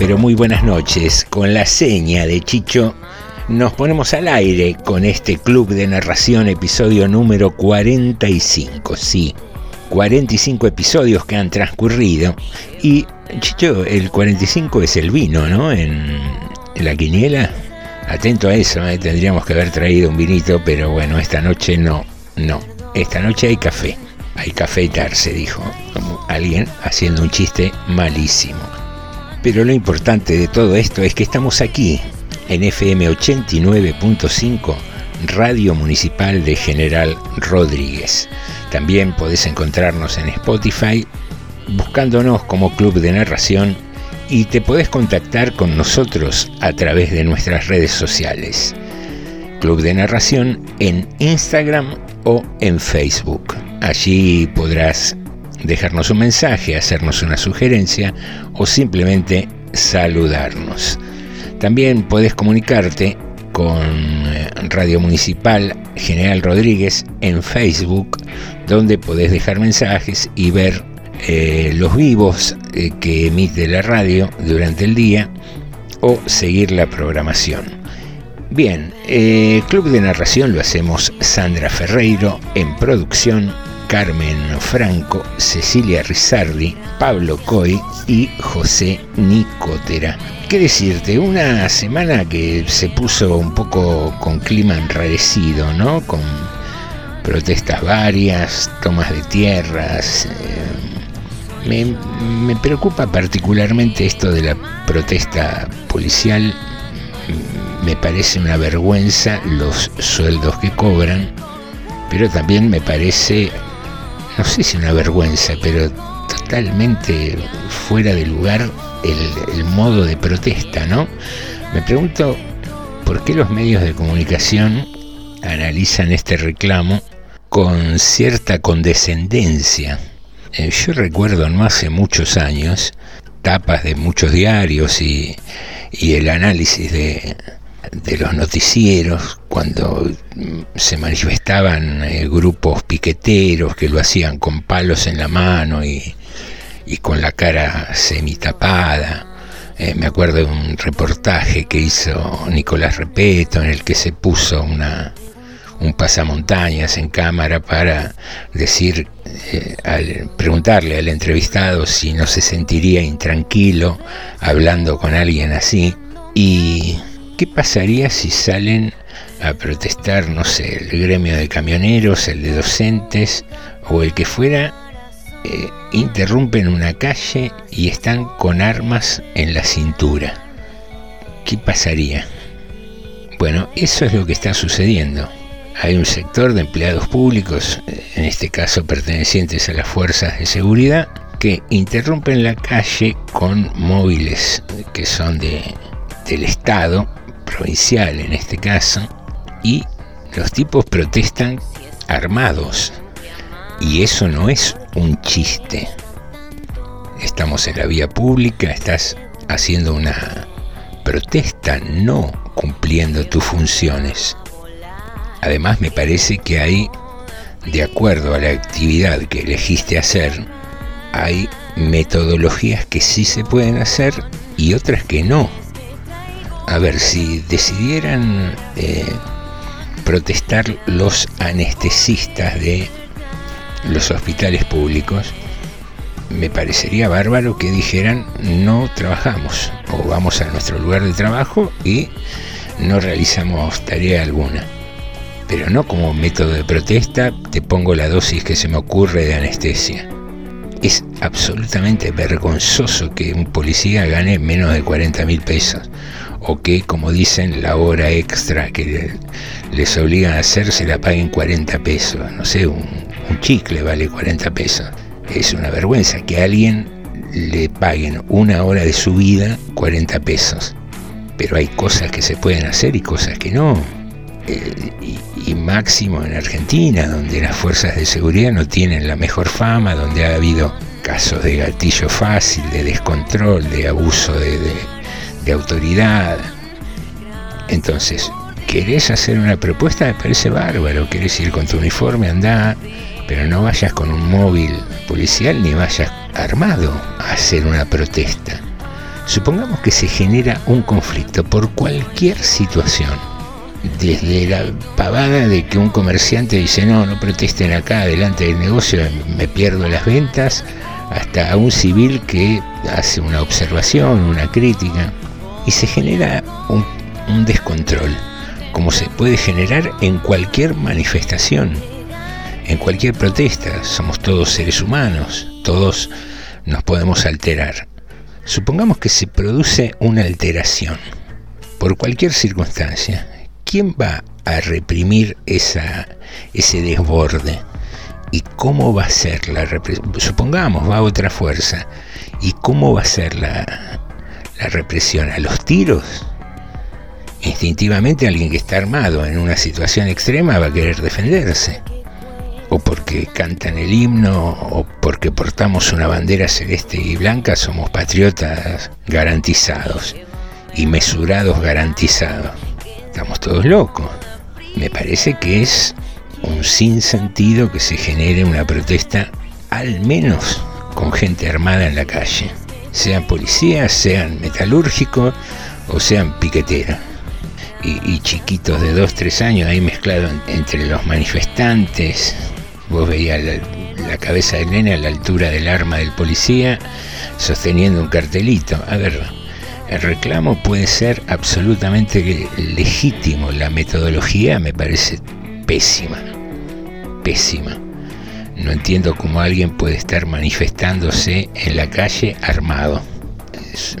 Pero muy buenas noches. Con la seña de Chicho nos ponemos al aire con este club de narración episodio número 45. Sí, 45 episodios que han transcurrido. Y Chicho, el 45 es el vino, ¿no? En, la quiniela. Atento a eso, ¿eh? tendríamos que haber traído un vinito, pero bueno, esta noche no, no. Esta noche hay café. Hay café y tarse, dijo. Alguien haciendo un chiste malísimo. Pero lo importante de todo esto es que estamos aquí, en FM 89.5, Radio Municipal de General Rodríguez. También podés encontrarnos en Spotify buscándonos como Club de Narración y te podés contactar con nosotros a través de nuestras redes sociales. Club de Narración en Instagram o en Facebook. Allí podrás dejarnos un mensaje, hacernos una sugerencia o simplemente saludarnos. También puedes comunicarte con eh, Radio Municipal General Rodríguez en Facebook, donde podés dejar mensajes y ver eh, los vivos eh, que emite la radio durante el día o seguir la programación. Bien, eh, Club de Narración lo hacemos Sandra Ferreiro en producción, Carmen Franco, Cecilia Rizardi, Pablo Coy y José Nicotera. ¿Qué decirte? Una semana que se puso un poco con clima enrarecido, ¿no? Con protestas varias, tomas de tierras. eh, me, me preocupa particularmente esto de la protesta policial. Me parece una vergüenza los sueldos que cobran, pero también me parece, no sé si una vergüenza, pero totalmente fuera de lugar el, el modo de protesta, ¿no? Me pregunto por qué los medios de comunicación analizan este reclamo con cierta condescendencia. Eh, yo recuerdo no hace muchos años tapas de muchos diarios y, y el análisis de, de los noticieros cuando mm, se manifestaban eh, grupos piqueteros que lo hacían con palos en la mano y, y con la cara semitapada. Eh, me acuerdo de un reportaje que hizo Nicolás Repeto en el que se puso una, un pasamontañas en cámara para decir, eh, al preguntarle al entrevistado si no se sentiría intranquilo hablando con alguien así. ¿Y qué pasaría si salen a protestar, no sé, el gremio de camioneros, el de docentes o el que fuera? eh, interrumpen una calle y están con armas en la cintura. ¿Qué pasaría? Bueno, eso es lo que está sucediendo. Hay un sector de empleados públicos, en este caso pertenecientes a las fuerzas de seguridad, que interrumpen la calle con móviles que son de, del Estado, provincial en este caso, y los tipos protestan armados. Y eso no es un chiste. Estamos en la vía pública, estás haciendo una protesta, no cumpliendo tus funciones. Además me parece que hay, de acuerdo a la actividad que elegiste hacer, hay metodologías que sí se pueden hacer y otras que no. A ver, si decidieran eh, protestar los anestesistas de los hospitales públicos, me parecería bárbaro que dijeran no trabajamos o vamos a nuestro lugar de trabajo y no realizamos tarea alguna. Pero no como método de protesta te pongo la dosis que se me ocurre de anestesia. Es absolutamente vergonzoso que un policía gane menos de 40 mil pesos o que, como dicen, la hora extra que les obligan a hacer se la paguen 40 pesos. No sé, un, chicle vale 40 pesos es una vergüenza que a alguien le paguen una hora de su vida 40 pesos. Pero hay cosas que se pueden hacer y cosas que no. Eh, y, máximo en Argentina, donde las fuerzas de seguridad no tienen la mejor fama, donde ha habido casos de gatillo fácil, de descontrol, de abuso de autoridad. Entonces, ¿querés hacer una propuesta? Me parece bárbaro. ¿Querés ir con tu uniforme? Andá pero no vayas con un móvil policial ni vayas armado a hacer una protesta. Supongamos que se genera un conflicto por cualquier situación. Desde la pavada de que un comerciante dice no, no protesten acá delante del negocio, me pierdo las ventas, hasta un civil que hace una observación, una crítica, y se genera un, descontrol, como se puede generar en cualquier manifestación en cualquier protesta. Somos todos seres humanos, todos nos podemos alterar. Supongamos que se produce una alteración por cualquier circunstancia. ¿Quién va a reprimir esa, ese desborde? ¿Y cómo va a ser la represión? Supongamos, va otra fuerza. ¿Y cómo va a ser la, la represión? ¿A los tiros? Instintivamente alguien que está armado en una situación extrema va a querer defenderse o porque cantan el himno o porque portamos una bandera celeste y blanca, somos patriotas garantizados y mesurados garantizados. Estamos todos locos. Me parece que es un sinsentido que se genere una protesta al menos con gente armada en la calle, sean policías, sean metalúrgicos o sean piqueteros. Y, chiquitos de 2, 3 años ahí mezclados entre los manifestantes, Vos veías la, cabeza del nene a la altura del arma del policía sosteniendo un cartelito. A ver, el reclamo puede ser absolutamente legítimo. La metodología me parece pésima. Pésima. No entiendo cómo alguien puede estar manifestándose en la calle armado.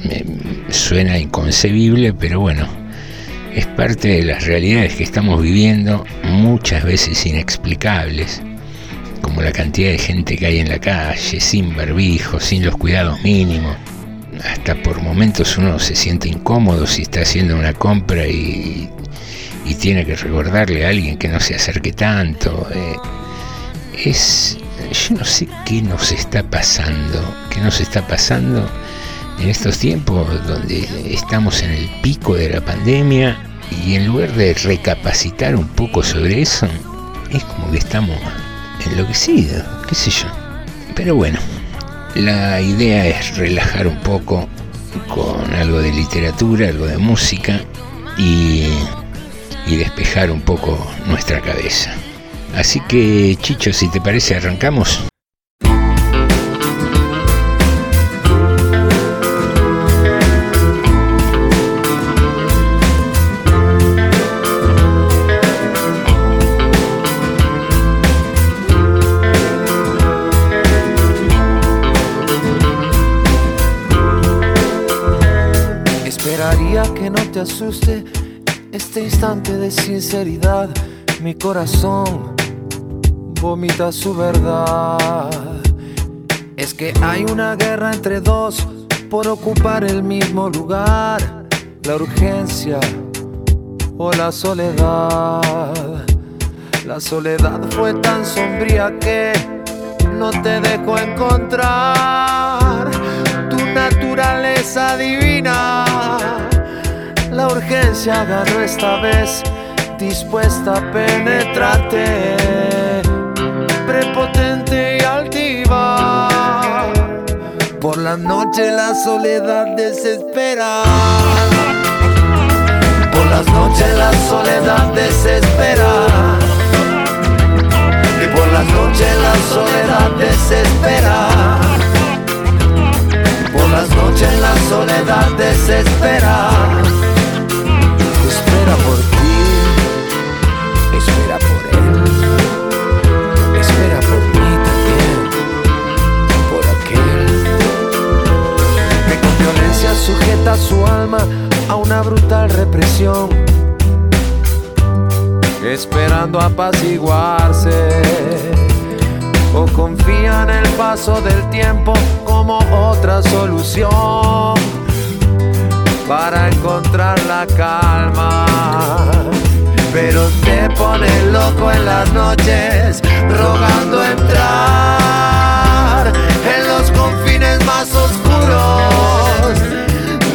me, suena inconcebible, pero bueno, es parte de las realidades que estamos viviendo, muchas veces inexplicables como la cantidad de gente que hay en la calle, sin barbijo, sin los cuidados mínimos. Hasta por momentos uno se siente incómodo si está haciendo una compra y, tiene que recordarle a alguien que no se acerque tanto. Eh, es, yo no sé qué nos está pasando, qué nos está pasando en estos tiempos donde estamos en el pico de la pandemia y en lugar de recapacitar un poco sobre eso, es como que estamos enloquecido, qué sé yo. Pero bueno, la idea es relajar un poco con algo de literatura, algo de música y, y despejar un poco nuestra cabeza. Así que, Chicho, si te parece, arrancamos. asuste este instante de sinceridad. Mi corazón vomita su verdad. Es que hay una guerra entre dos por ocupar el mismo lugar. La urgencia o la soledad. La soledad fue tan sombría que no te dejó encontrar tu naturaleza divina La urgencia agarró esta vez, dispuesta a penetrarte, prepotente y altiva. Por la noche la soledad desespera. Por las noches la soledad desespera. Y por las noches la soledad desespera. Por las noches la soledad desespera. Sujeta su alma a una brutal represión, esperando apaciguarse. O confía en el paso del tiempo como otra solución para encontrar la calma. Pero te pone loco en las noches, rogando entrar en los confines más oscuros.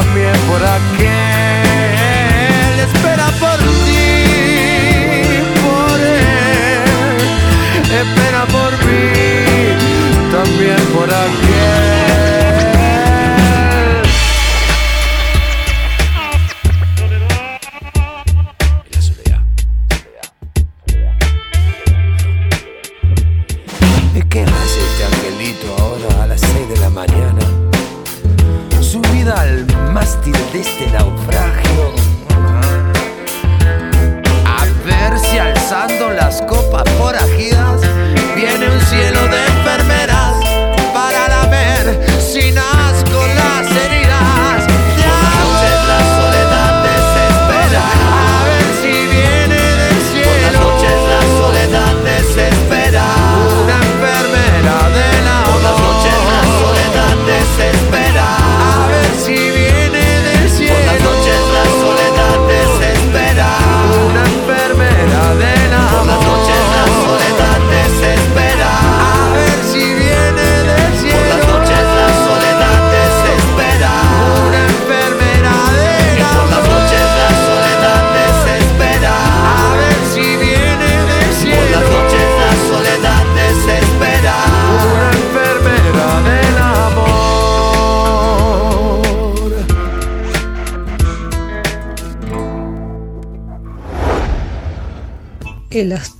También por aquel.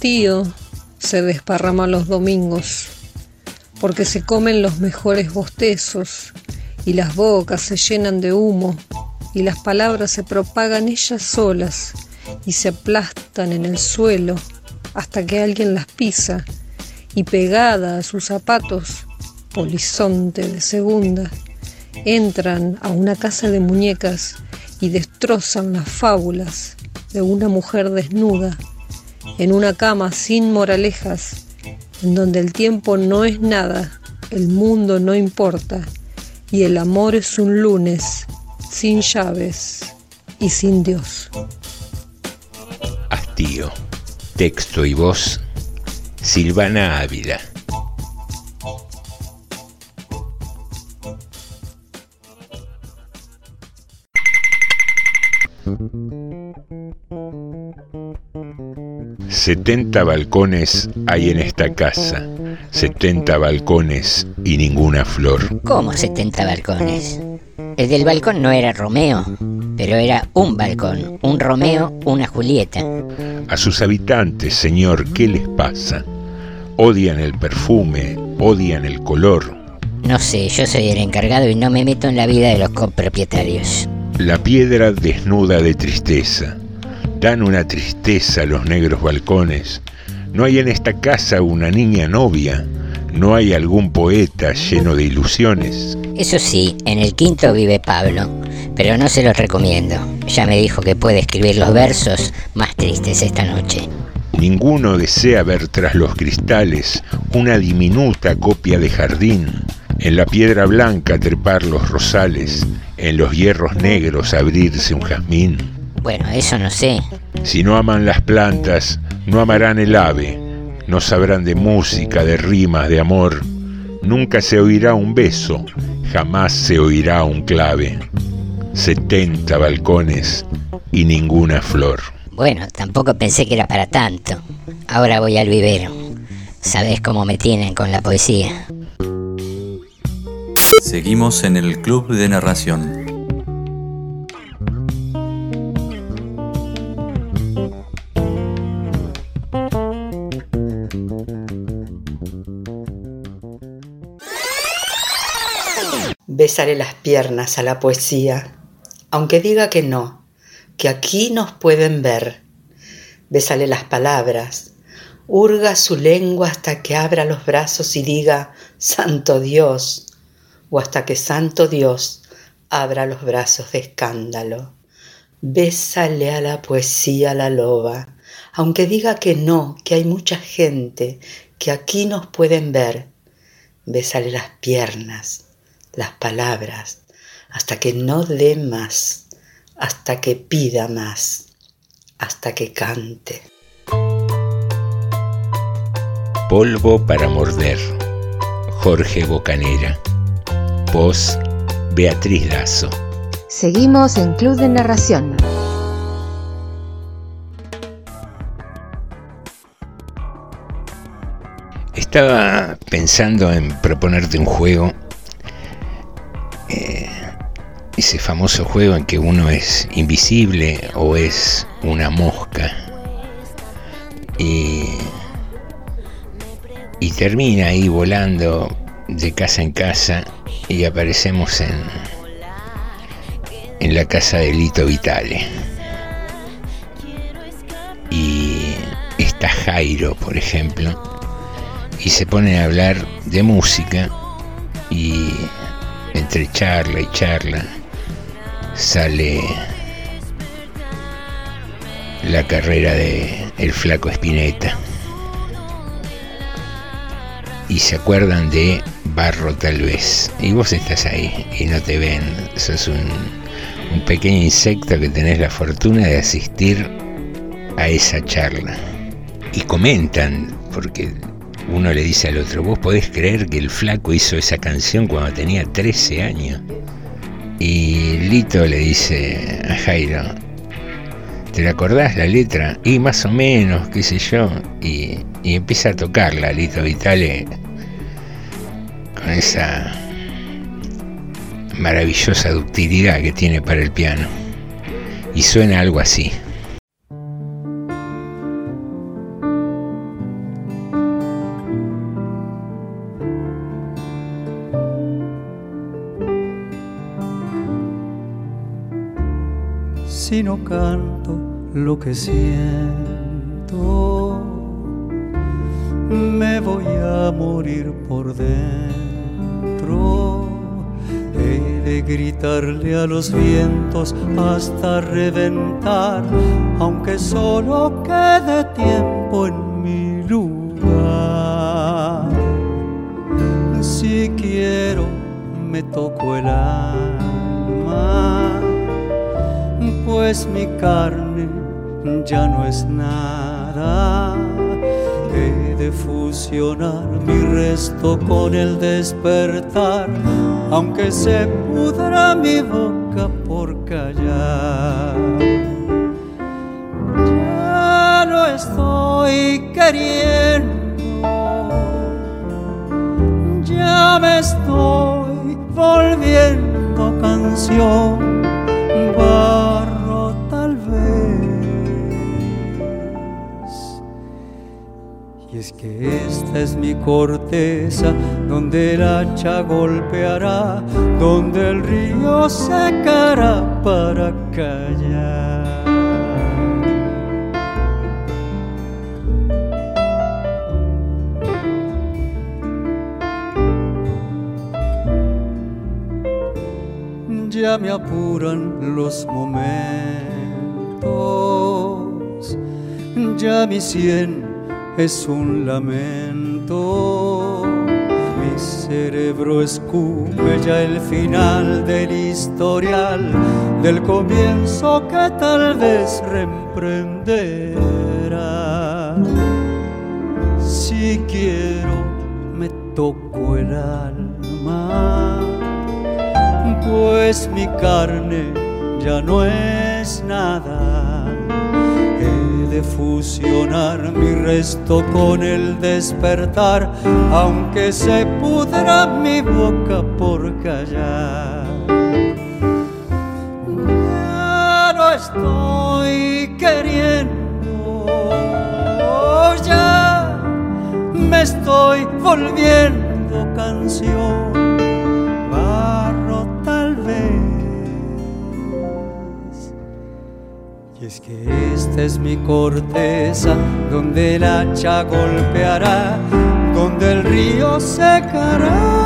Hastío se desparrama los domingos, porque se comen los mejores bostezos y las bocas se llenan de humo y las palabras se propagan ellas solas y se aplastan en el suelo hasta que alguien las pisa y pegada a sus zapatos, polizonte de segunda, entran a una casa de muñecas y destrozan las fábulas de una mujer desnuda en una cama sin moralejas, en donde el tiempo no es nada, el mundo no importa, y el amor es un lunes sin llaves y sin Dios. Hastío. Texto y voz, Silvana Ávila. Setenta balcones hay en esta casa, setenta balcones y ninguna flor. ¿Cómo 70 balcones? El del balcón no era Romeo, pero era un balcón, un Romeo, una Julieta. A sus habitantes, señor, ¿qué les pasa? Odian el perfume, odian el color. No sé, yo soy el encargado y no me meto en la vida de los copropietarios. La piedra desnuda de tristeza. Dan una tristeza los negros balcones. No hay en esta casa una niña novia, no hay algún poeta lleno de ilusiones. Eso sí, en el quinto vive Pablo, pero no se los recomiendo. Ya me dijo que puede escribir los versos más tristes esta noche. Ninguno desea ver tras los cristales una diminuta copia de jardín, en la piedra blanca trepar los rosales, en los hierros negros abrirse un jazmín. Bueno, eso no sé. Si no aman las plantas, no amarán el ave, no sabrán de música, de rimas, de amor. Nunca se oirá un beso, jamás se oirá un clave. Setenta balcones y ninguna flor. Bueno, tampoco pensé que era para tanto. Ahora voy al vivero. Sabes cómo me tienen con la poesía. Seguimos en el Club de Narración. Besaré las piernas a la poesía, aunque diga que no, que aquí nos pueden ver. Bésale las palabras, hurga su lengua hasta que abra los brazos y diga, Santo Dios, o hasta que Santo Dios abra los brazos de escándalo. Bésale a la poesía la loba, aunque diga que no, que hay mucha gente, que aquí nos pueden ver. Bésale las piernas, las palabras, hasta que no dé más, hasta que pida más, hasta que cante. Polvo para morder. Jorge Bocanera. Voz Beatriz Lazo. Seguimos en Club de Narración. Estaba pensando en proponerte un juego, eh, ese famoso juego en que uno es invisible o es una mosca y, y termina ahí volando de casa en casa y aparecemos en, en la casa de Lito Vitale. Y está Jairo, por ejemplo, y se pone a hablar de música y entre charla y charla sale la carrera de el flaco Espineta. Y se acuerdan de Barro tal vez. Y vos estás ahí y no te ven. Sos un, un pequeño insecto que tenés la fortuna de asistir a esa charla. Y comentan porque uno le dice al otro, vos podés creer que el flaco hizo esa canción cuando tenía 13 años. Y Lito le dice a Jairo, ¿te la acordás la letra? Y más o menos, qué sé yo. Y, y empieza a tocarla Lito Vitale con esa maravillosa ductilidad que tiene para el piano. Y suena algo así. Si no canto lo que siento, me voy a morir por dentro. He de gritarle a los vientos hasta reventar, aunque solo quede tiempo en mi lugar. Si quiero, me toco el alma pues mi carne ya no es nada. He de fusionar mi resto con el despertar, aunque se pudra mi boca por callar. Ya no estoy queriendo, es mi corteza, donde el hacha golpeará, donde el río secará para callar. Ya me apuran los momentos, ya mi cien es un lamento mi cerebro escupe ya el final del historial, del comienzo que tal vez reemprenderá. Si quiero, me toco el alma, pues mi carne ya no es nada fusionar mi resto con el despertar, aunque se pudra mi boca por callar. Ya no estoy queriendo, ya me estoy volviendo canción es que esta es mi corteza donde el hacha golpeará, donde el río secará.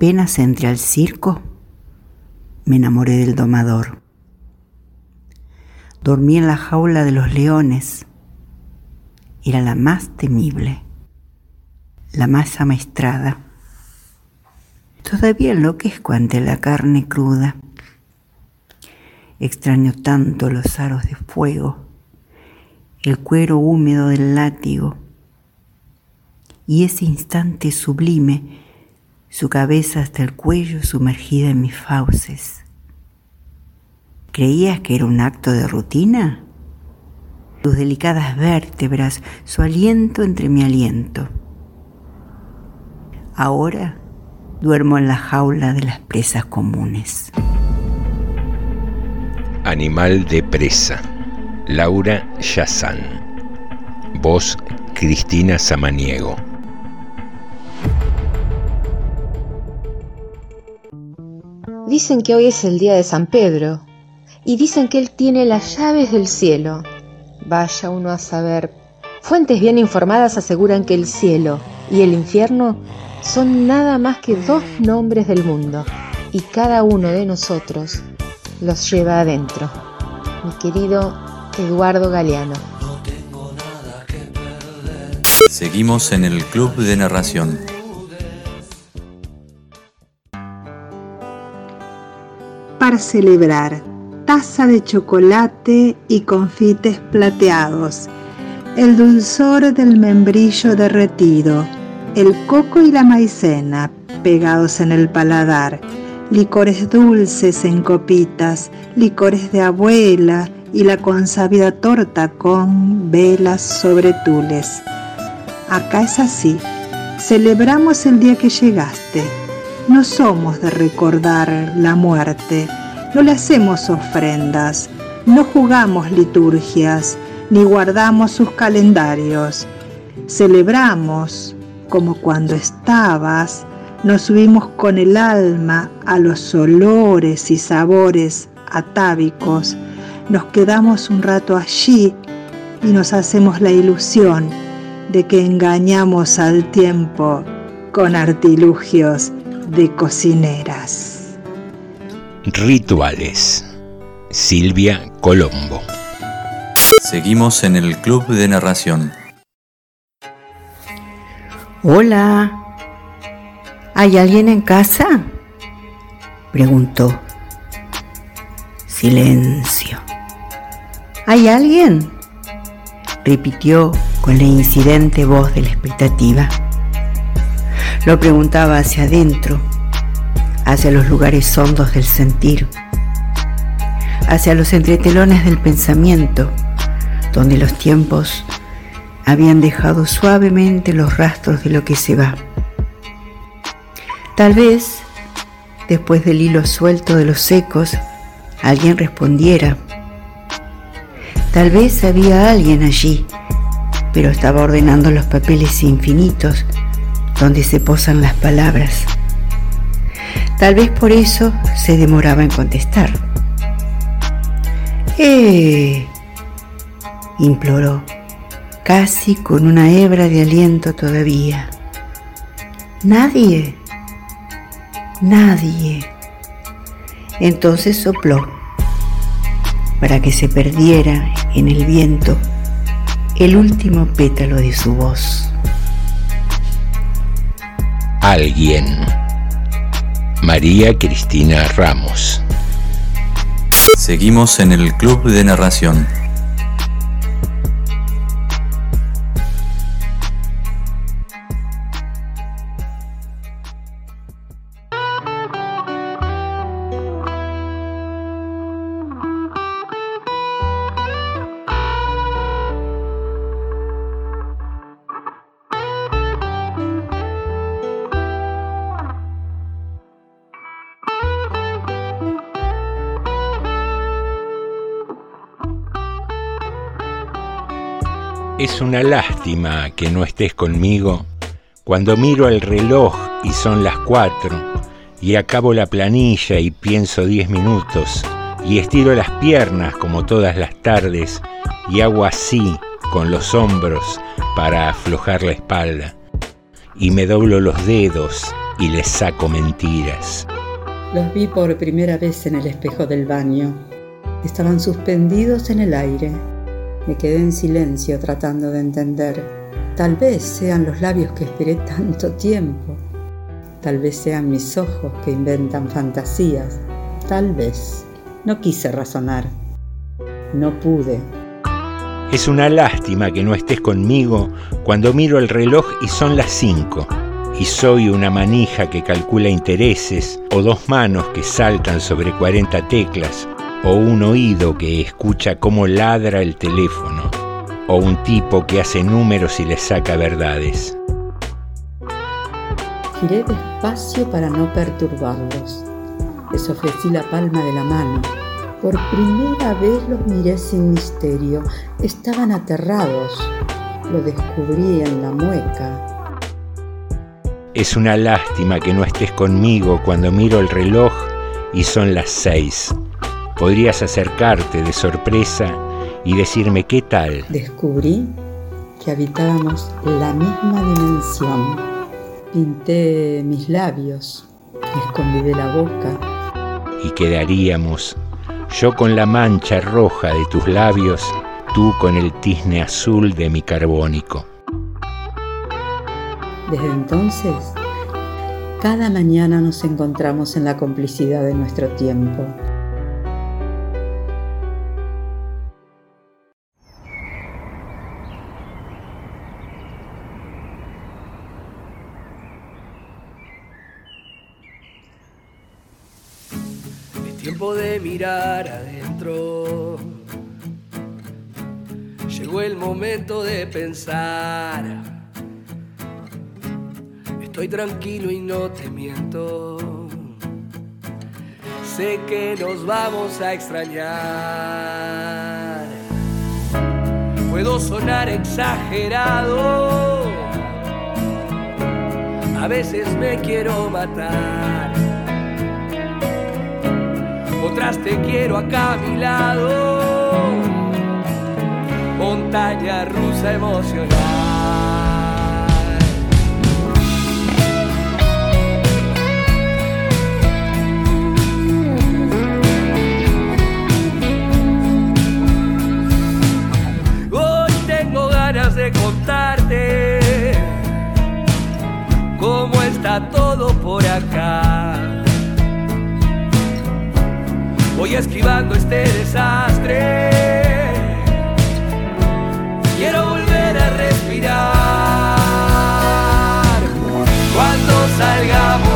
Apenas entré al circo, me enamoré del domador. Dormí en la jaula de los leones. Era la más temible, la más amaestrada. Todavía enloquezco ante la carne cruda. Extraño tanto los aros de fuego, el cuero húmedo del látigo y ese instante sublime su cabeza hasta el cuello sumergida en mis fauces. ¿Creías que era un acto de rutina? Tus delicadas vértebras, su aliento entre mi aliento. Ahora duermo en la jaula de las presas comunes. Animal de presa. Laura Yazán. Voz Cristina Samaniego. Dicen que hoy es el día de San Pedro y dicen que él tiene las llaves del cielo. Vaya uno a saber. Fuentes bien informadas aseguran que el cielo y el infierno son nada más que dos nombres del mundo y cada uno de nosotros los lleva adentro. Mi querido Eduardo Galeano. Seguimos en el Club de Narración. Celebrar, taza de chocolate y confites plateados, el dulzor del membrillo derretido, el coco y la maicena pegados en el paladar, licores dulces en copitas, licores de abuela y la consabida torta con velas sobre tules. Acá es así, celebramos el día que llegaste. No somos de recordar la muerte, no le hacemos ofrendas, no jugamos liturgias, ni guardamos sus calendarios. Celebramos como cuando estabas, nos subimos con el alma a los olores y sabores atávicos, nos quedamos un rato allí y nos hacemos la ilusión de que engañamos al tiempo con artilugios de cocineras. Rituales. Silvia Colombo. Seguimos en el Club de Narración. Hola. ¿Hay alguien en casa? Preguntó. Silencio. ¿Hay alguien? Repitió con la incidente voz de la expectativa. Lo preguntaba hacia adentro, hacia los lugares hondos del sentir, hacia los entretelones del pensamiento, donde los tiempos habían dejado suavemente los rastros de lo que se va, Tal vez, después del hilo suelto de los ecos, alguien respondiera. Tal vez había alguien allí, pero estaba ordenando los papeles infinitos donde se posan las palabras. Tal vez por eso se demoraba en contestar. ¡Eh! imploró, casi con una hebra de aliento todavía. Nadie, nadie. Entonces sopló para que se perdiera en el viento el último pétalo de su voz. Alguien. María Cristina Ramos. Seguimos en el Club de Narración. Una lástima que no estés conmigo cuando miro el reloj y son las cuatro y acabo la planilla y pienso diez minutos y estiro las piernas como todas las tardes y hago así con los hombros para aflojar la espalda y me doblo los dedos y les saco mentiras. Los vi por primera vez en el espejo del baño. Estaban suspendidos en el aire me quedé en silencio tratando de entender. Tal vez sean los labios que esperé tanto tiempo. Tal vez sean mis ojos que inventan fantasías. Tal vez. No quise razonar. No pude. Es una lástima que no estés conmigo cuando miro el reloj y son las cinco. Y soy una manija que calcula intereses o dos manos que saltan sobre 40 teclas o un oído que escucha cómo ladra el teléfono, o un tipo que hace números y le saca verdades. Giré despacio para no perturbarlos. Les ofrecí la palma de la mano. Por primera vez los miré sin misterio. Estaban aterrados. Lo descubrí en la mueca. Es una lástima que no estés conmigo cuando miro el reloj y son las seis podrías acercarte de sorpresa y decirme qué tal. Descubrí que habitábamos la misma dimensión. Pinté mis labios, escondí la boca. Y quedaríamos, yo con la mancha roja de tus labios, tú con el tizne azul de mi carbónico. Desde entonces, cada mañana nos encontramos en la complicidad de nuestro tiempo. Mirar adentro. Llegó el momento de pensar. Estoy tranquilo y no te miento. Sé que nos vamos a extrañar. Puedo sonar exagerado. A veces me quiero matar otras te quiero acá a mi lado. Montaña rusa emocional. Hoy tengo ganas de contarte cómo está todo por acá voy esquivando este desastre. Quiero volver a respirar cuando salgamos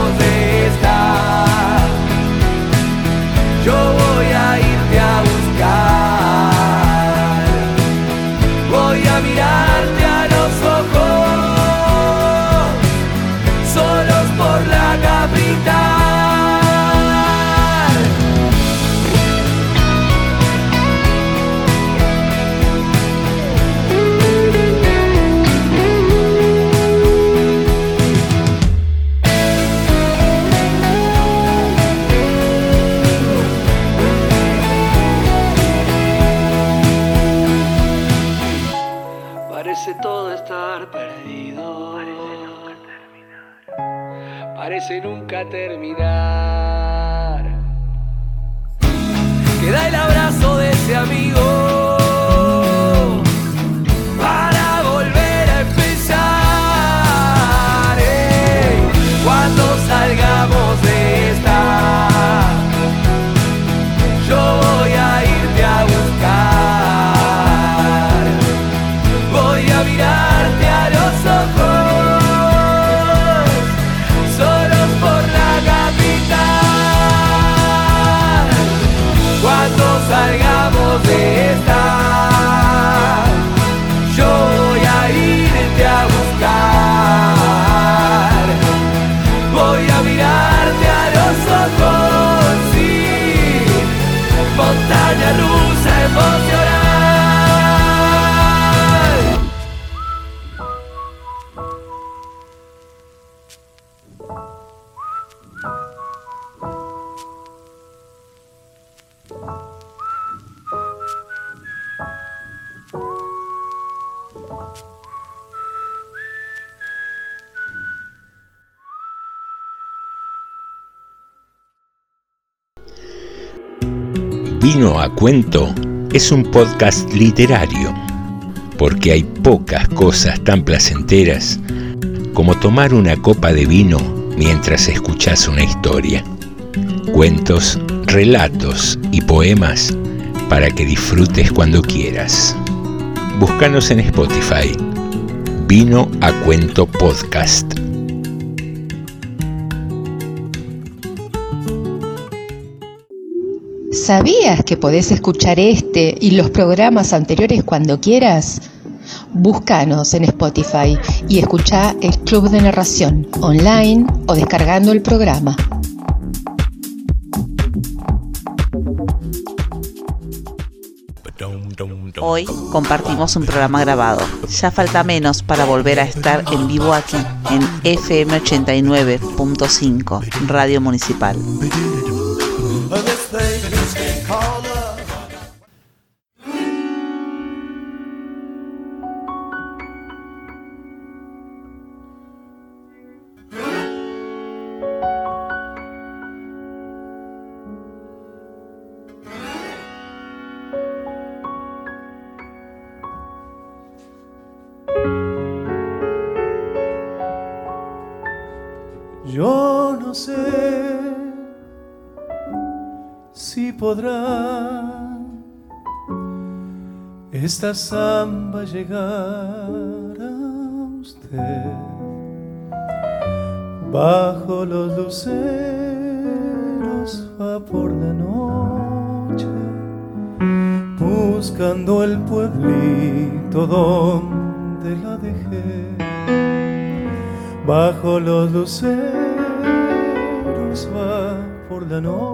A Cuento es un podcast literario, porque hay pocas cosas tan placenteras como tomar una copa de vino mientras escuchas una historia. Cuentos, relatos y poemas para que disfrutes cuando quieras. Búscanos en Spotify. Vino a Cuento Podcast. ¿Sabías que podés escuchar este y los programas anteriores cuando quieras? Búscanos en Spotify y escucha el Club de Narración online o descargando el programa. Hoy compartimos un programa grabado. Ya falta menos para volver a estar en vivo aquí, en FM 89.5, Radio Municipal. Esta samba llegar a usted. Bajo los luceros va por la noche buscando el pueblito donde la dejé. Bajo los luceros va por la noche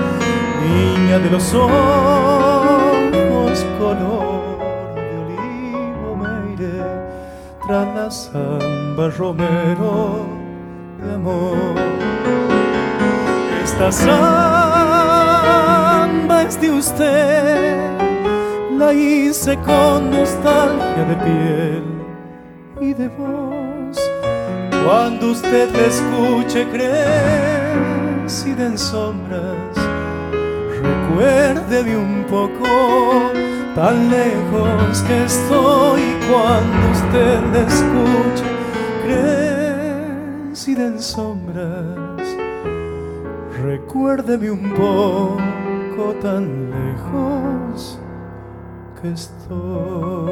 niña de los ojos color de olivo me iré tras la samba romero de amor esta samba es de usted la hice con nostalgia de piel y de voz. Cuando usted la escuche crecida en sombras, recuérdeme un poco tan lejos que estoy. Cuando usted la escuche crecida en sombras, recuérdeme un poco tan lejos que estoy.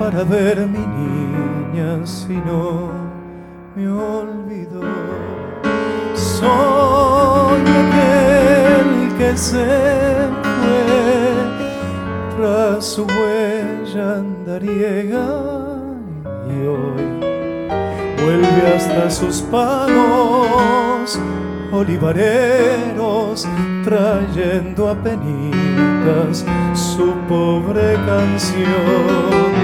para ver mi niña si no me olvidó soy aquel que se fue tras su huella andariega y hoy vuelve hasta sus palos olivareros trayendo a penitas su pobre canción.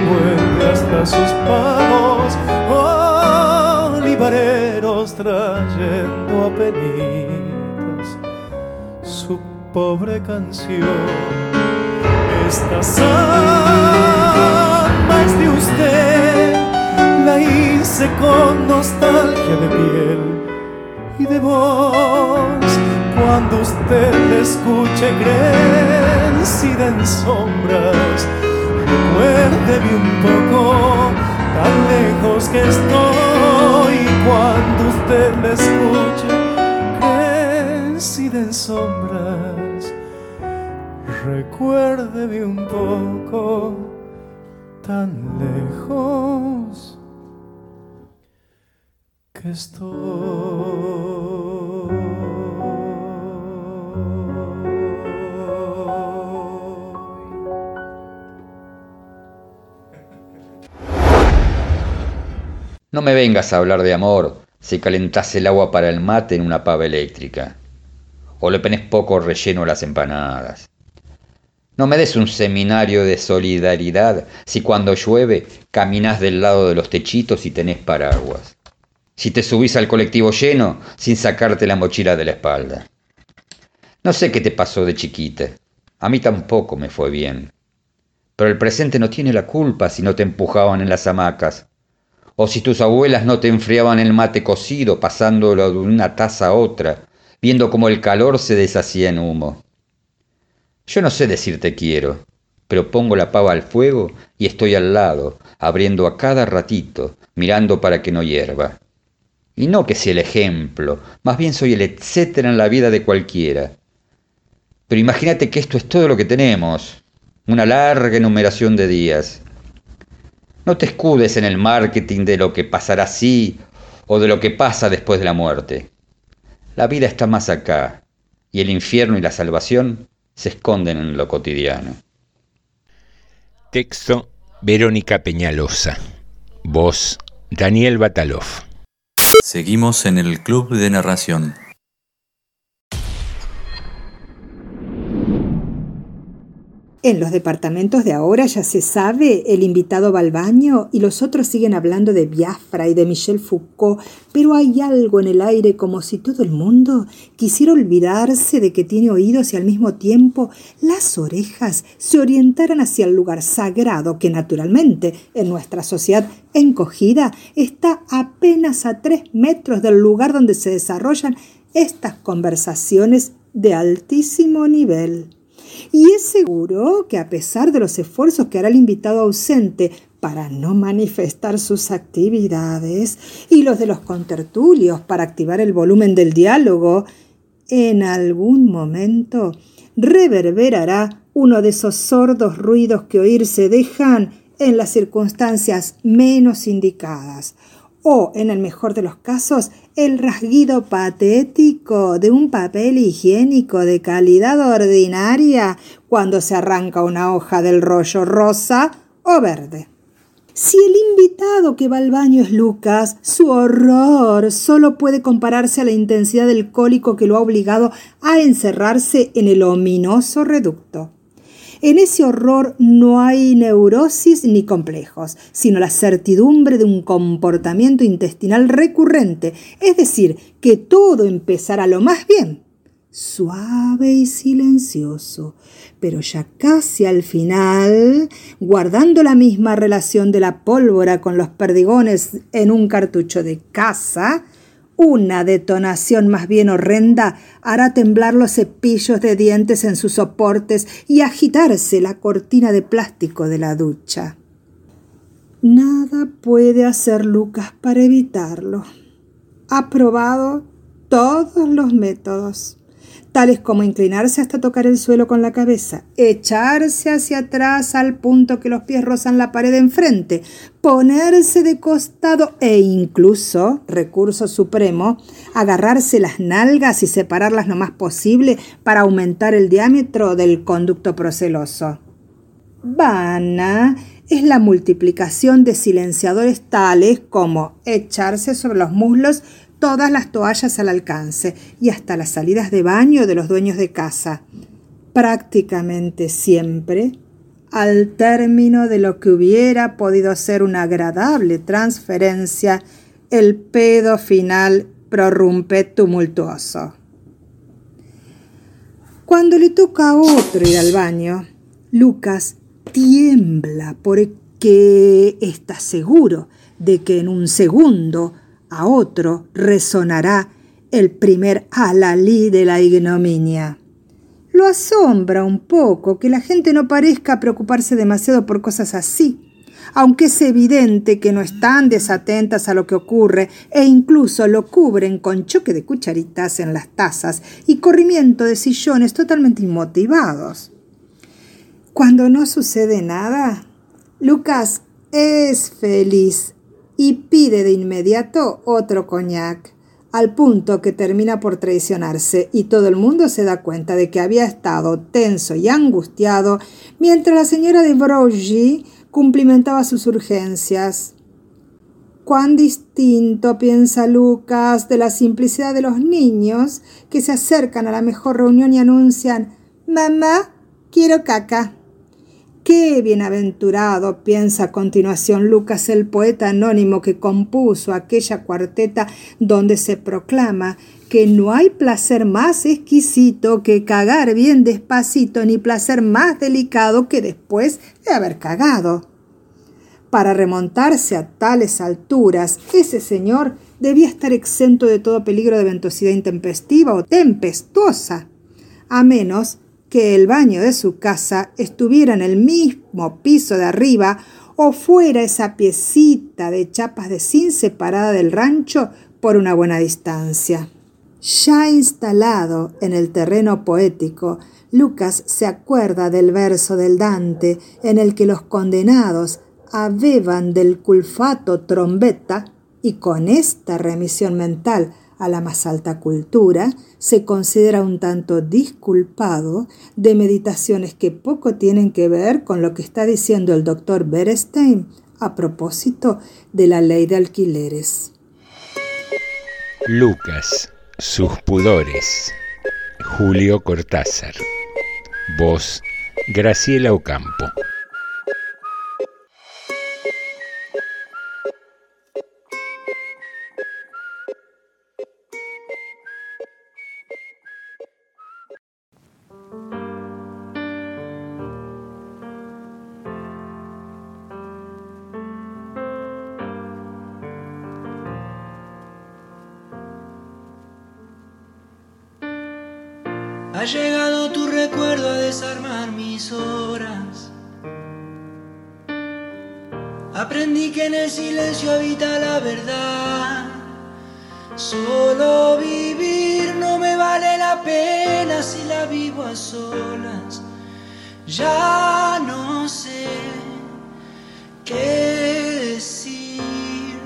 Vuelve hasta sus palos olivareros trayendo a penitas su pobre canción. Esta samba es de usted la hice con nostalgia de piel y de voz. Cuando usted la escuche crecida en sombras, recuérdeme un poco tan lejos que estoy. Cuando usted la escuche crecida en sombras, recuérdeme un poco tan lejos No me vengas a hablar de amor si calentás el agua para el mate en una pava eléctrica. O le pones poco relleno a las empanadas. No me des un seminario de solidaridad si cuando llueve caminas del lado de los techitos y tenés paraguas. Si te subís al colectivo lleno sin sacarte la mochila de la espalda. No sé qué te pasó de chiquita. A mí tampoco me fue bien. Pero el presente no tiene la culpa si no te empujaban en las hamacas. O si tus abuelas no te enfriaban el mate cocido pasándolo de una taza a otra, viendo cómo el calor se deshacía en humo. Yo no sé decirte quiero, pero pongo la pava al fuego y estoy al lado, abriendo a cada ratito, mirando para que no hierva. Y no que sea el ejemplo, más bien soy el etcétera en la vida de cualquiera. Pero imagínate que esto es todo lo que tenemos, una larga enumeración de días. No te escudes en el marketing de lo que pasará así o de lo que pasa después de la muerte. La vida está más acá, y el infierno y la salvación se esconden en lo cotidiano. Texto Verónica Peñalosa. Voz Daniel Batalov. Seguimos en el Club de Narración. En los departamentos de ahora ya se sabe, el invitado va al baño y los otros siguen hablando de Biafra y de Michel Foucault, pero hay algo en el aire como si todo el mundo quisiera olvidarse de que tiene oídos y al mismo tiempo las orejas se orientaran hacia el lugar sagrado que naturalmente en nuestra sociedad encogida está apenas a tres metros del lugar donde se desarrollan estas conversaciones de altísimo nivel. Y es seguro que a pesar de los esfuerzos que hará el invitado ausente para no manifestar sus actividades y los de los contertulios para activar el volumen del diálogo, en algún momento reverberará uno de esos sordos ruidos que oírse dejan en las circunstancias menos indicadas, o, en el mejor de los casos, el rasguido patético de un papel higiénico de calidad ordinaria cuando se arranca una hoja del rollo rosa o verde. Si el invitado que va al baño es Lucas, su horror solo puede compararse a la intensidad del cólico que lo ha obligado a encerrarse en el ominoso reducto. En ese horror no hay neurosis ni complejos, sino la certidumbre de un comportamiento intestinal recurrente, es decir, que todo empezará lo más bien, suave y silencioso, pero ya casi al final, guardando la misma relación de la pólvora con los perdigones en un cartucho de caza, una detonación más bien horrenda hará temblar los cepillos de dientes en sus soportes y agitarse la cortina de plástico de la ducha. Nada puede hacer Lucas para evitarlo. Ha probado todos los métodos tales como inclinarse hasta tocar el suelo con la cabeza, echarse hacia atrás al punto que los pies rozan la pared enfrente, ponerse de costado e incluso, recurso supremo, agarrarse las nalgas y separarlas lo más posible para aumentar el diámetro del conducto proceloso. Vana es la multiplicación de silenciadores tales como echarse sobre los muslos todas las toallas al alcance y hasta las salidas de baño de los dueños de casa. Prácticamente siempre, al término de lo que hubiera podido ser una agradable transferencia, el pedo final prorrumpe tumultuoso. Cuando le toca a otro ir al baño, Lucas tiembla porque está seguro de que en un segundo a otro resonará el primer alalí de la ignominia. Lo asombra un poco que la gente no parezca preocuparse demasiado por cosas así, aunque es evidente que no están desatentas a lo que ocurre e incluso lo cubren con choque de cucharitas en las tazas y corrimiento de sillones totalmente inmotivados. Cuando no sucede nada, Lucas es feliz y pide de inmediato otro coñac, al punto que termina por traicionarse y todo el mundo se da cuenta de que había estado tenso y angustiado mientras la señora de Broglie cumplimentaba sus urgencias. Cuán distinto, piensa Lucas, de la simplicidad de los niños que se acercan a la mejor reunión y anuncian Mamá, quiero caca. Qué bienaventurado, piensa a continuación Lucas, el poeta anónimo que compuso aquella cuarteta donde se proclama que no hay placer más exquisito que cagar bien despacito, ni placer más delicado que después de haber cagado. Para remontarse a tales alturas, ese señor debía estar exento de todo peligro de ventosidad intempestiva o tempestuosa, a menos que el baño de su casa estuviera en el mismo piso de arriba o fuera esa piecita de chapas de zinc separada del rancho por una buena distancia. Ya instalado en el terreno poético, Lucas se acuerda del verso del Dante en el que los condenados abeban del culfato trombeta y con esta remisión mental a la más alta cultura, se considera un tanto disculpado de meditaciones que poco tienen que ver con lo que está diciendo el doctor Berestein a propósito de la ley de alquileres. Lucas, sus pudores. Julio Cortázar. Voz, Graciela Ocampo. Ha llegado tu recuerdo a desarmar mis horas. Aprendí que en el silencio habita la verdad. Solo vivir no me vale la pena si la vivo a solas. Ya no sé qué decir.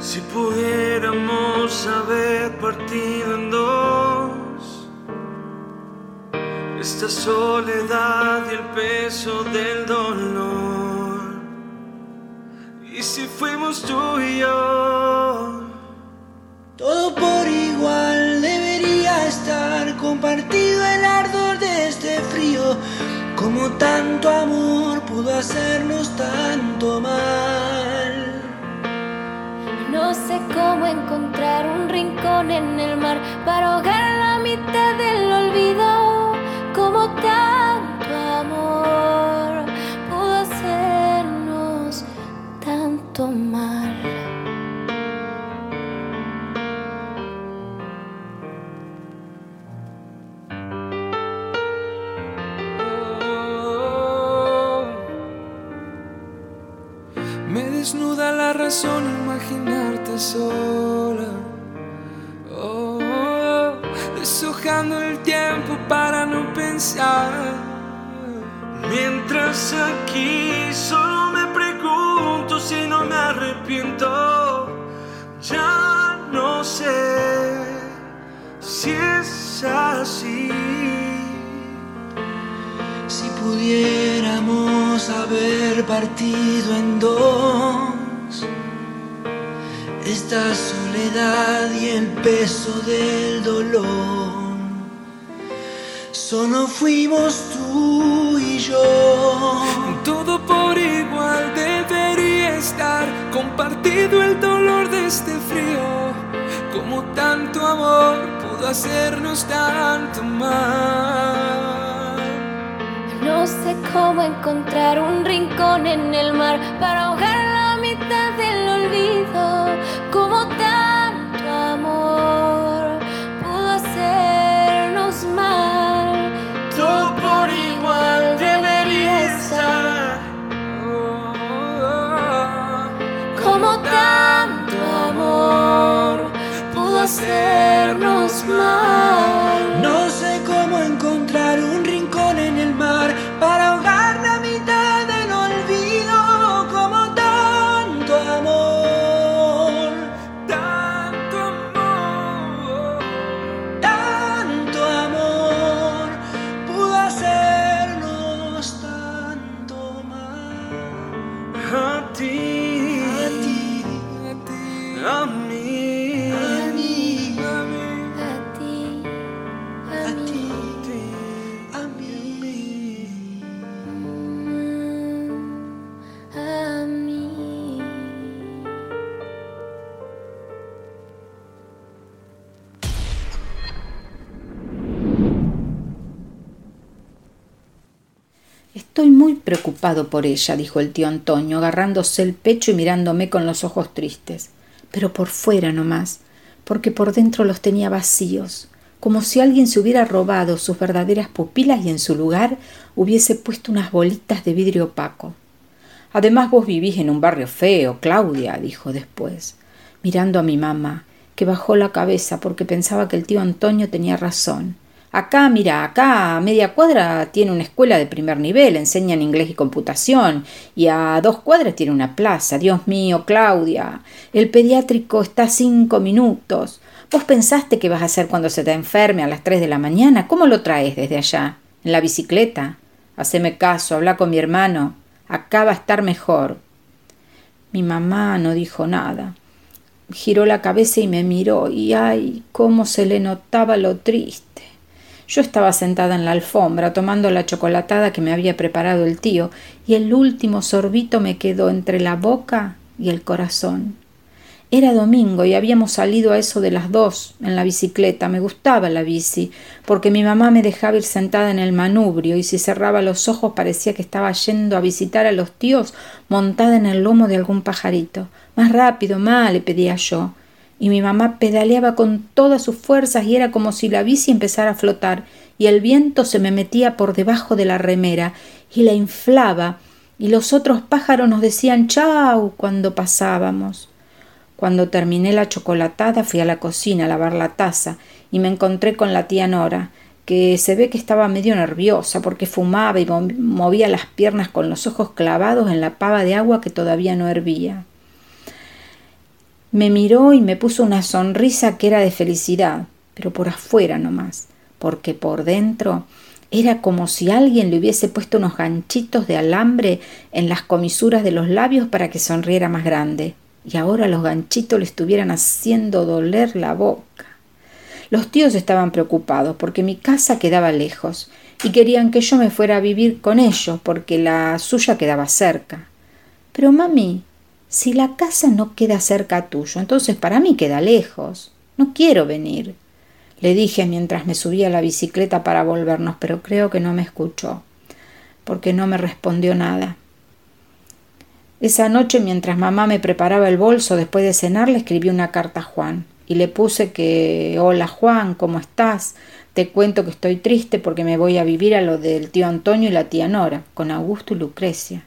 Si pudiéramos haber partido esta soledad y el peso del dolor. Y si fuimos tú y yo, todo por igual debería estar compartido el ardor de este frío, como tanto amor pudo hacernos tanto mal. No sé cómo encontrar un rincón en el mar para ahogar razón imaginarte sola. Oh, deshojando el tiempo para no pensar. Mientras aquí solo me pregunto si no me arrepiento. Ya no sé si es así. Si pudiéramos haber partido en dos, esta soledad y el peso del dolor, solo fuimos tú y yo. Todo por igual debería estar compartido el dolor de este frío. Como tanto amor pudo hacernos tanto mal. No sé cómo encontrar un rincón en el mar para ahogar pudo hacernos por ella, dijo el tío Antonio, agarrándose el pecho y mirándome con los ojos tristes. Pero por fuera nomás, porque por dentro los tenía vacíos, como si alguien se hubiera robado sus verdaderas pupilas y en su lugar hubiese puesto unas bolitas de vidrio opaco. Además vos vivís en un barrio feo, Claudia, dijo después, mirando a mi mamá, que bajó la cabeza porque pensaba que el tío Antonio tenía razón. Acá, mira, acá a media cuadra tiene una escuela de primer nivel, enseñan inglés y computación, y a dos cuadras tiene una plaza. Dios mío, Claudia, el pediátrico está a cinco minutos. ¿Vos pensaste qué vas a hacer cuando se te enferme a las tres de la mañana? ¿Cómo lo traes desde allá? ¿En la bicicleta? Haceme caso, habla con mi hermano. Acá va a estar mejor. Mi mamá no dijo nada. Giró la cabeza y me miró, y ay, cómo se le notaba lo triste. Yo estaba sentada en la alfombra tomando la chocolatada que me había preparado el tío, y el último sorbito me quedó entre la boca y el corazón. Era domingo y habíamos salido a eso de las dos en la bicicleta. Me gustaba la bici, porque mi mamá me dejaba ir sentada en el manubrio y si cerraba los ojos parecía que estaba yendo a visitar a los tíos montada en el lomo de algún pajarito. Más rápido, más, le pedía yo. Y mi mamá pedaleaba con todas sus fuerzas y era como si la bici empezara a flotar y el viento se me metía por debajo de la remera y la inflaba y los otros pájaros nos decían chau cuando pasábamos. Cuando terminé la chocolatada fui a la cocina a lavar la taza y me encontré con la tía Nora, que se ve que estaba medio nerviosa porque fumaba y movía las piernas con los ojos clavados en la pava de agua que todavía no hervía. Me miró y me puso una sonrisa que era de felicidad, pero por afuera nomás, porque por dentro era como si alguien le hubiese puesto unos ganchitos de alambre en las comisuras de los labios para que sonriera más grande, y ahora los ganchitos le estuvieran haciendo doler la boca. Los tíos estaban preocupados porque mi casa quedaba lejos y querían que yo me fuera a vivir con ellos porque la suya quedaba cerca. Pero mami, Si la casa no queda cerca tuyo, entonces para mí queda lejos. No quiero venir. Le dije mientras me subía la bicicleta para volvernos, pero creo que no me escuchó, porque no me respondió nada. Esa noche, mientras mamá me preparaba el bolso después de cenar, le escribí una carta a Juan y le puse que, hola Juan, ¿cómo estás? Te cuento que estoy triste porque me voy a vivir a lo del tío Antonio y la tía Nora, con Augusto y Lucrecia.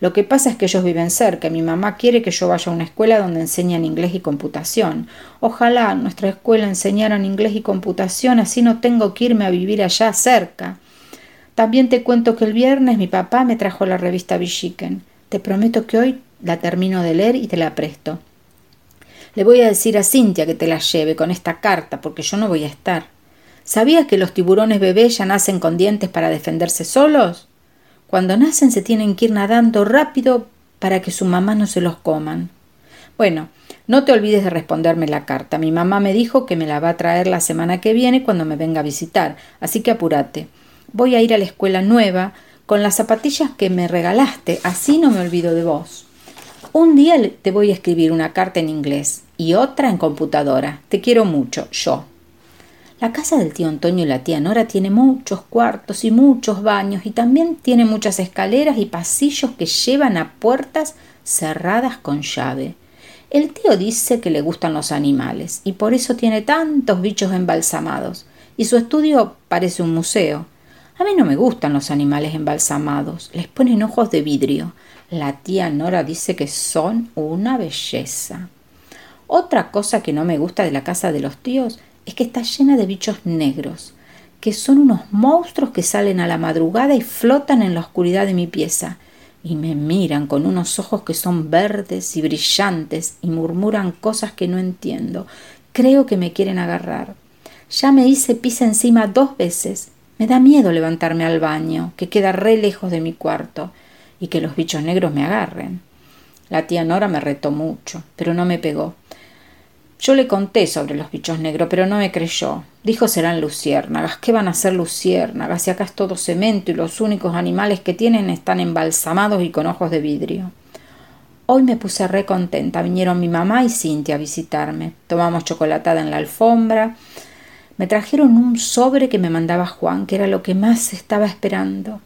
Lo que pasa es que ellos viven cerca. Mi mamá quiere que yo vaya a una escuela donde enseñan inglés y computación. Ojalá nuestra escuela enseñaran inglés y computación, así no tengo que irme a vivir allá cerca. También te cuento que el viernes mi papá me trajo la revista Bichiken. Te prometo que hoy la termino de leer y te la presto. Le voy a decir a Cintia que te la lleve con esta carta, porque yo no voy a estar. ¿Sabías que los tiburones bebés ya nacen con dientes para defenderse solos? Cuando nacen se tienen que ir nadando rápido para que su mamá no se los coman. Bueno, no te olvides de responderme la carta. Mi mamá me dijo que me la va a traer la semana que viene cuando me venga a visitar, así que apúrate. Voy a ir a la escuela nueva con las zapatillas que me regalaste, así no me olvido de vos. Un día te voy a escribir una carta en inglés y otra en computadora. Te quiero mucho, yo. La casa del tío Antonio y la tía Nora tiene muchos cuartos y muchos baños y también tiene muchas escaleras y pasillos que llevan a puertas cerradas con llave. El tío dice que le gustan los animales y por eso tiene tantos bichos embalsamados y su estudio parece un museo. A mí no me gustan los animales embalsamados, les ponen ojos de vidrio. La tía Nora dice que son una belleza. Otra cosa que no me gusta de la casa de los tíos es que está llena de bichos negros, que son unos monstruos que salen a la madrugada y flotan en la oscuridad de mi pieza, y me miran con unos ojos que son verdes y brillantes y murmuran cosas que no entiendo. Creo que me quieren agarrar. Ya me hice pis encima dos veces. Me da miedo levantarme al baño, que queda re lejos de mi cuarto, y que los bichos negros me agarren. La tía Nora me retó mucho, pero no me pegó. Yo le conté sobre los bichos negros, pero no me creyó. Dijo serán luciérnagas. ¿Qué van a ser luciérnagas? Si acá es todo cemento y los únicos animales que tienen están embalsamados y con ojos de vidrio. Hoy me puse re contenta. Vinieron mi mamá y Cintia a visitarme. Tomamos chocolatada en la alfombra. Me trajeron un sobre que me mandaba Juan, que era lo que más estaba esperando.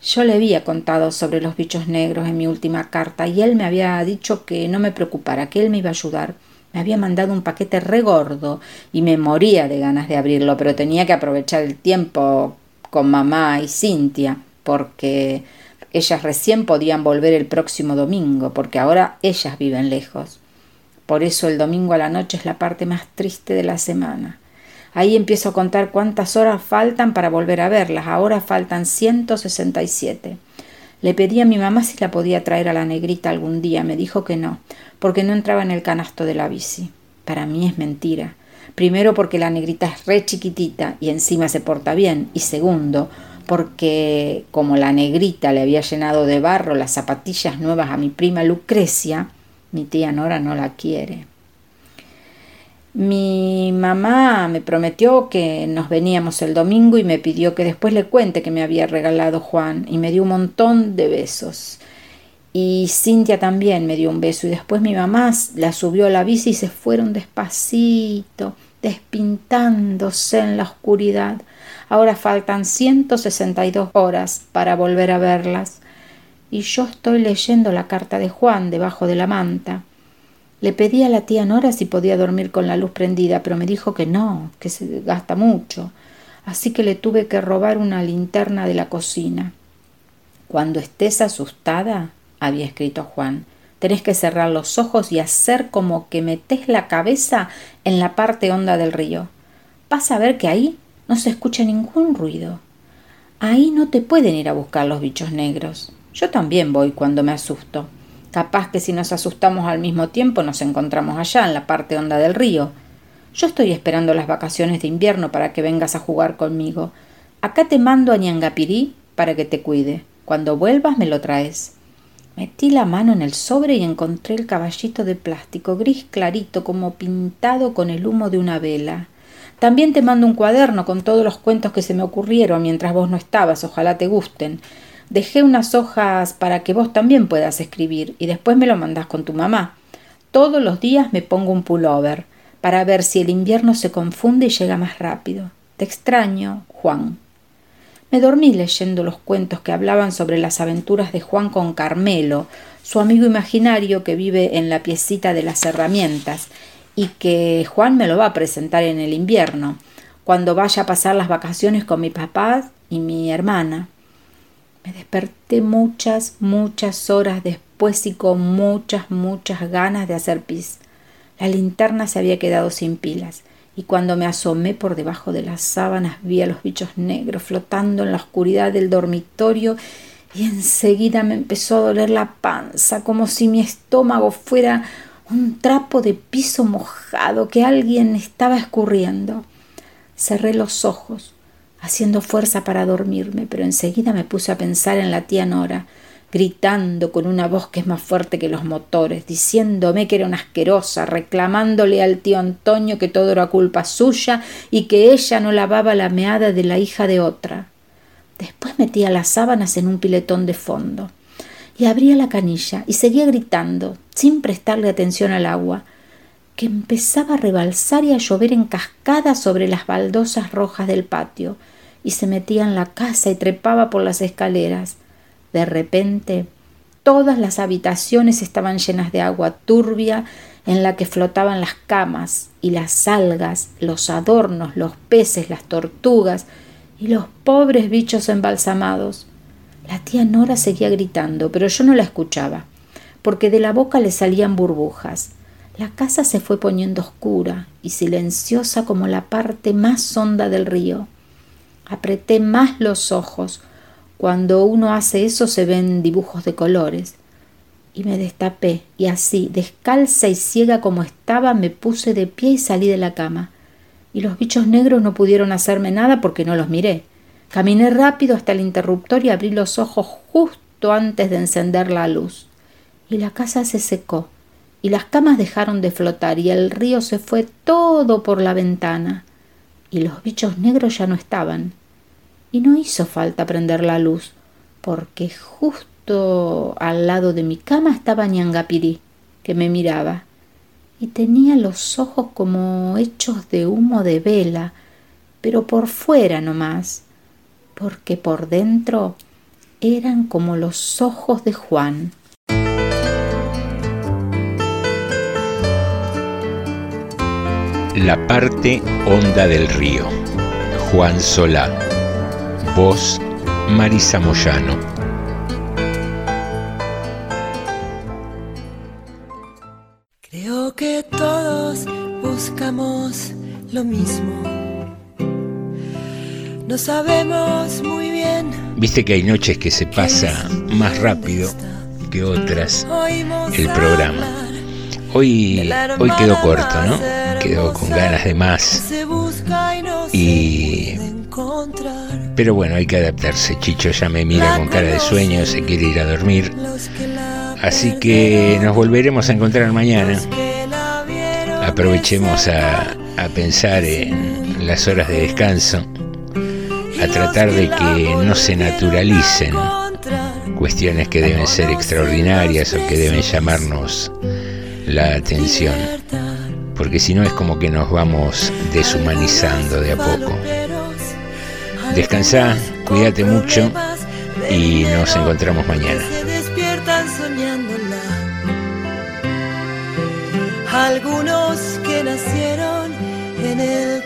Yo le había contado sobre los bichos negros en mi última carta y él me había dicho que no me preocupara, que él me iba a ayudar. Me había mandado un paquete regordo y me moría de ganas de abrirlo, pero tenía que aprovechar el tiempo con mamá y Cintia, porque ellas recién podían volver el próximo domingo, porque ahora ellas viven lejos. Por eso el domingo a la noche es la parte más triste de la semana. Ahí empiezo a contar cuántas horas faltan para volver a verlas. Ahora faltan 167. Le pedí a mi mamá si la podía traer a la negrita algún día. Me dijo que no, porque no entraba en el canasto de la bici. Para mí es mentira. Primero porque la negrita es re chiquitita y encima se porta bien. Y segundo, porque como la negrita le había llenado de barro las zapatillas nuevas a mi prima Lucrecia, mi tía Nora no la quiere. Mi mamá me prometió que nos veníamos el domingo y me pidió que después le cuente que me había regalado Juan y me dio un montón de besos. Y Cintia también me dio un beso y después mi mamá la subió a la bici y se fueron despacito, despintándose en la oscuridad. Ahora faltan 162 horas para volver a verlas. Y yo estoy leyendo la carta de Juan debajo de la manta. Le pedí a la tía Nora si podía dormir con la luz prendida, pero me dijo que no, que se gasta mucho. Así que le tuve que robar una linterna de la cocina. Cuando estés asustada, había escrito Juan, tenés que cerrar los ojos y hacer como que metés la cabeza en la parte honda del río. Vas a ver que ahí no se escucha ningún ruido. Ahí no te pueden ir a buscar los bichos negros. Yo también voy cuando me asusto. Capaz que si nos asustamos al mismo tiempo nos encontramos allá, en la parte honda del río. Yo estoy esperando las vacaciones de invierno para que vengas a jugar conmigo. Acá te mando a Ñangapirí para que te cuide. Cuando vuelvas me lo traes. Metí la mano en el sobre y encontré el caballito de plástico gris clarito como pintado con el humo de una vela. También te mando un cuaderno con todos los cuentos que se me ocurrieron mientras vos no estabas, ojalá te gusten. Dejé unas hojas para que vos también puedas escribir y después me lo mandás con tu mamá. Todos los días me pongo un pullover para ver si el invierno se confunde y llega más rápido. Te extraño, Juan. Me dormí leyendo los cuentos que hablaban sobre las aventuras de Juan con Carmelo, su amigo imaginario que vive en la piecita de las herramientas, y que Juan me lo va a presentar en el invierno, cuando vaya a pasar las vacaciones con mi papá y mi hermana. Me desperté muchas, muchas horas después y con muchas, muchas ganas de hacer pis. La linterna se había quedado sin pilas y cuando me asomé por debajo de las sábanas vi a los bichos negros flotando en la oscuridad del dormitorio y enseguida me empezó a doler la panza como si mi estómago fuera un trapo de piso mojado que alguien estaba escurriendo. Cerré los ojos haciendo fuerza para dormirme, pero enseguida me puse a pensar en la tía Nora, gritando con una voz que es más fuerte que los motores, diciéndome que era una asquerosa, reclamándole al tío Antonio que todo era culpa suya y que ella no lavaba la meada de la hija de otra. Después metía las sábanas en un piletón de fondo y abría la canilla y seguía gritando, sin prestarle atención al agua, que empezaba a rebalsar y a llover en cascada sobre las baldosas rojas del patio, y se metía en la casa y trepaba por las escaleras. De repente, todas las habitaciones estaban llenas de agua turbia en la que flotaban las camas y las algas, los adornos, los peces, las tortugas y los pobres bichos embalsamados. La tía Nora seguía gritando, pero yo no la escuchaba, porque de la boca le salían burbujas. La casa se fue poniendo oscura y silenciosa como la parte más honda del río. Apreté más los ojos. Cuando uno hace eso se ven dibujos de colores. Y me destapé, y así, descalza y ciega como estaba, me puse de pie y salí de la cama. Y los bichos negros no pudieron hacerme nada porque no los miré. Caminé rápido hasta el interruptor y abrí los ojos justo antes de encender la luz. Y la casa se secó, y las camas dejaron de flotar, y el río se fue todo por la ventana, y los bichos negros ya no estaban y no hizo falta prender la luz, porque justo al lado de mi cama estaba Ñangapirí, que me miraba, y tenía los ojos como hechos de humo de vela, pero por fuera no más, porque por dentro eran como los ojos de Juan. La parte honda del río. Juan Solá. Voz Marisa Moyano. Creo que todos buscamos lo mismo. No sabemos muy bien. Viste que hay noches que se pasa más rápido que otras el programa. Hoy, hoy quedó corto, ¿no? Quedó con ganas de más. Y pero bueno, hay que adaptarse. Chicho ya me mira con cara de sueño, se quiere ir a dormir. Así que nos volveremos a encontrar mañana. Aprovechemos a, a pensar en las horas de descanso, a tratar de que no se naturalicen cuestiones que deben ser extraordinarias o que deben llamarnos la atención, porque si no es como que nos vamos deshumanizando de a poco. Descansa, cuídate mucho y nos encontramos mañana. Algunos que nacieron en el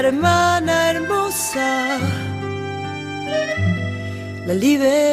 hermana hermosa, la libertad.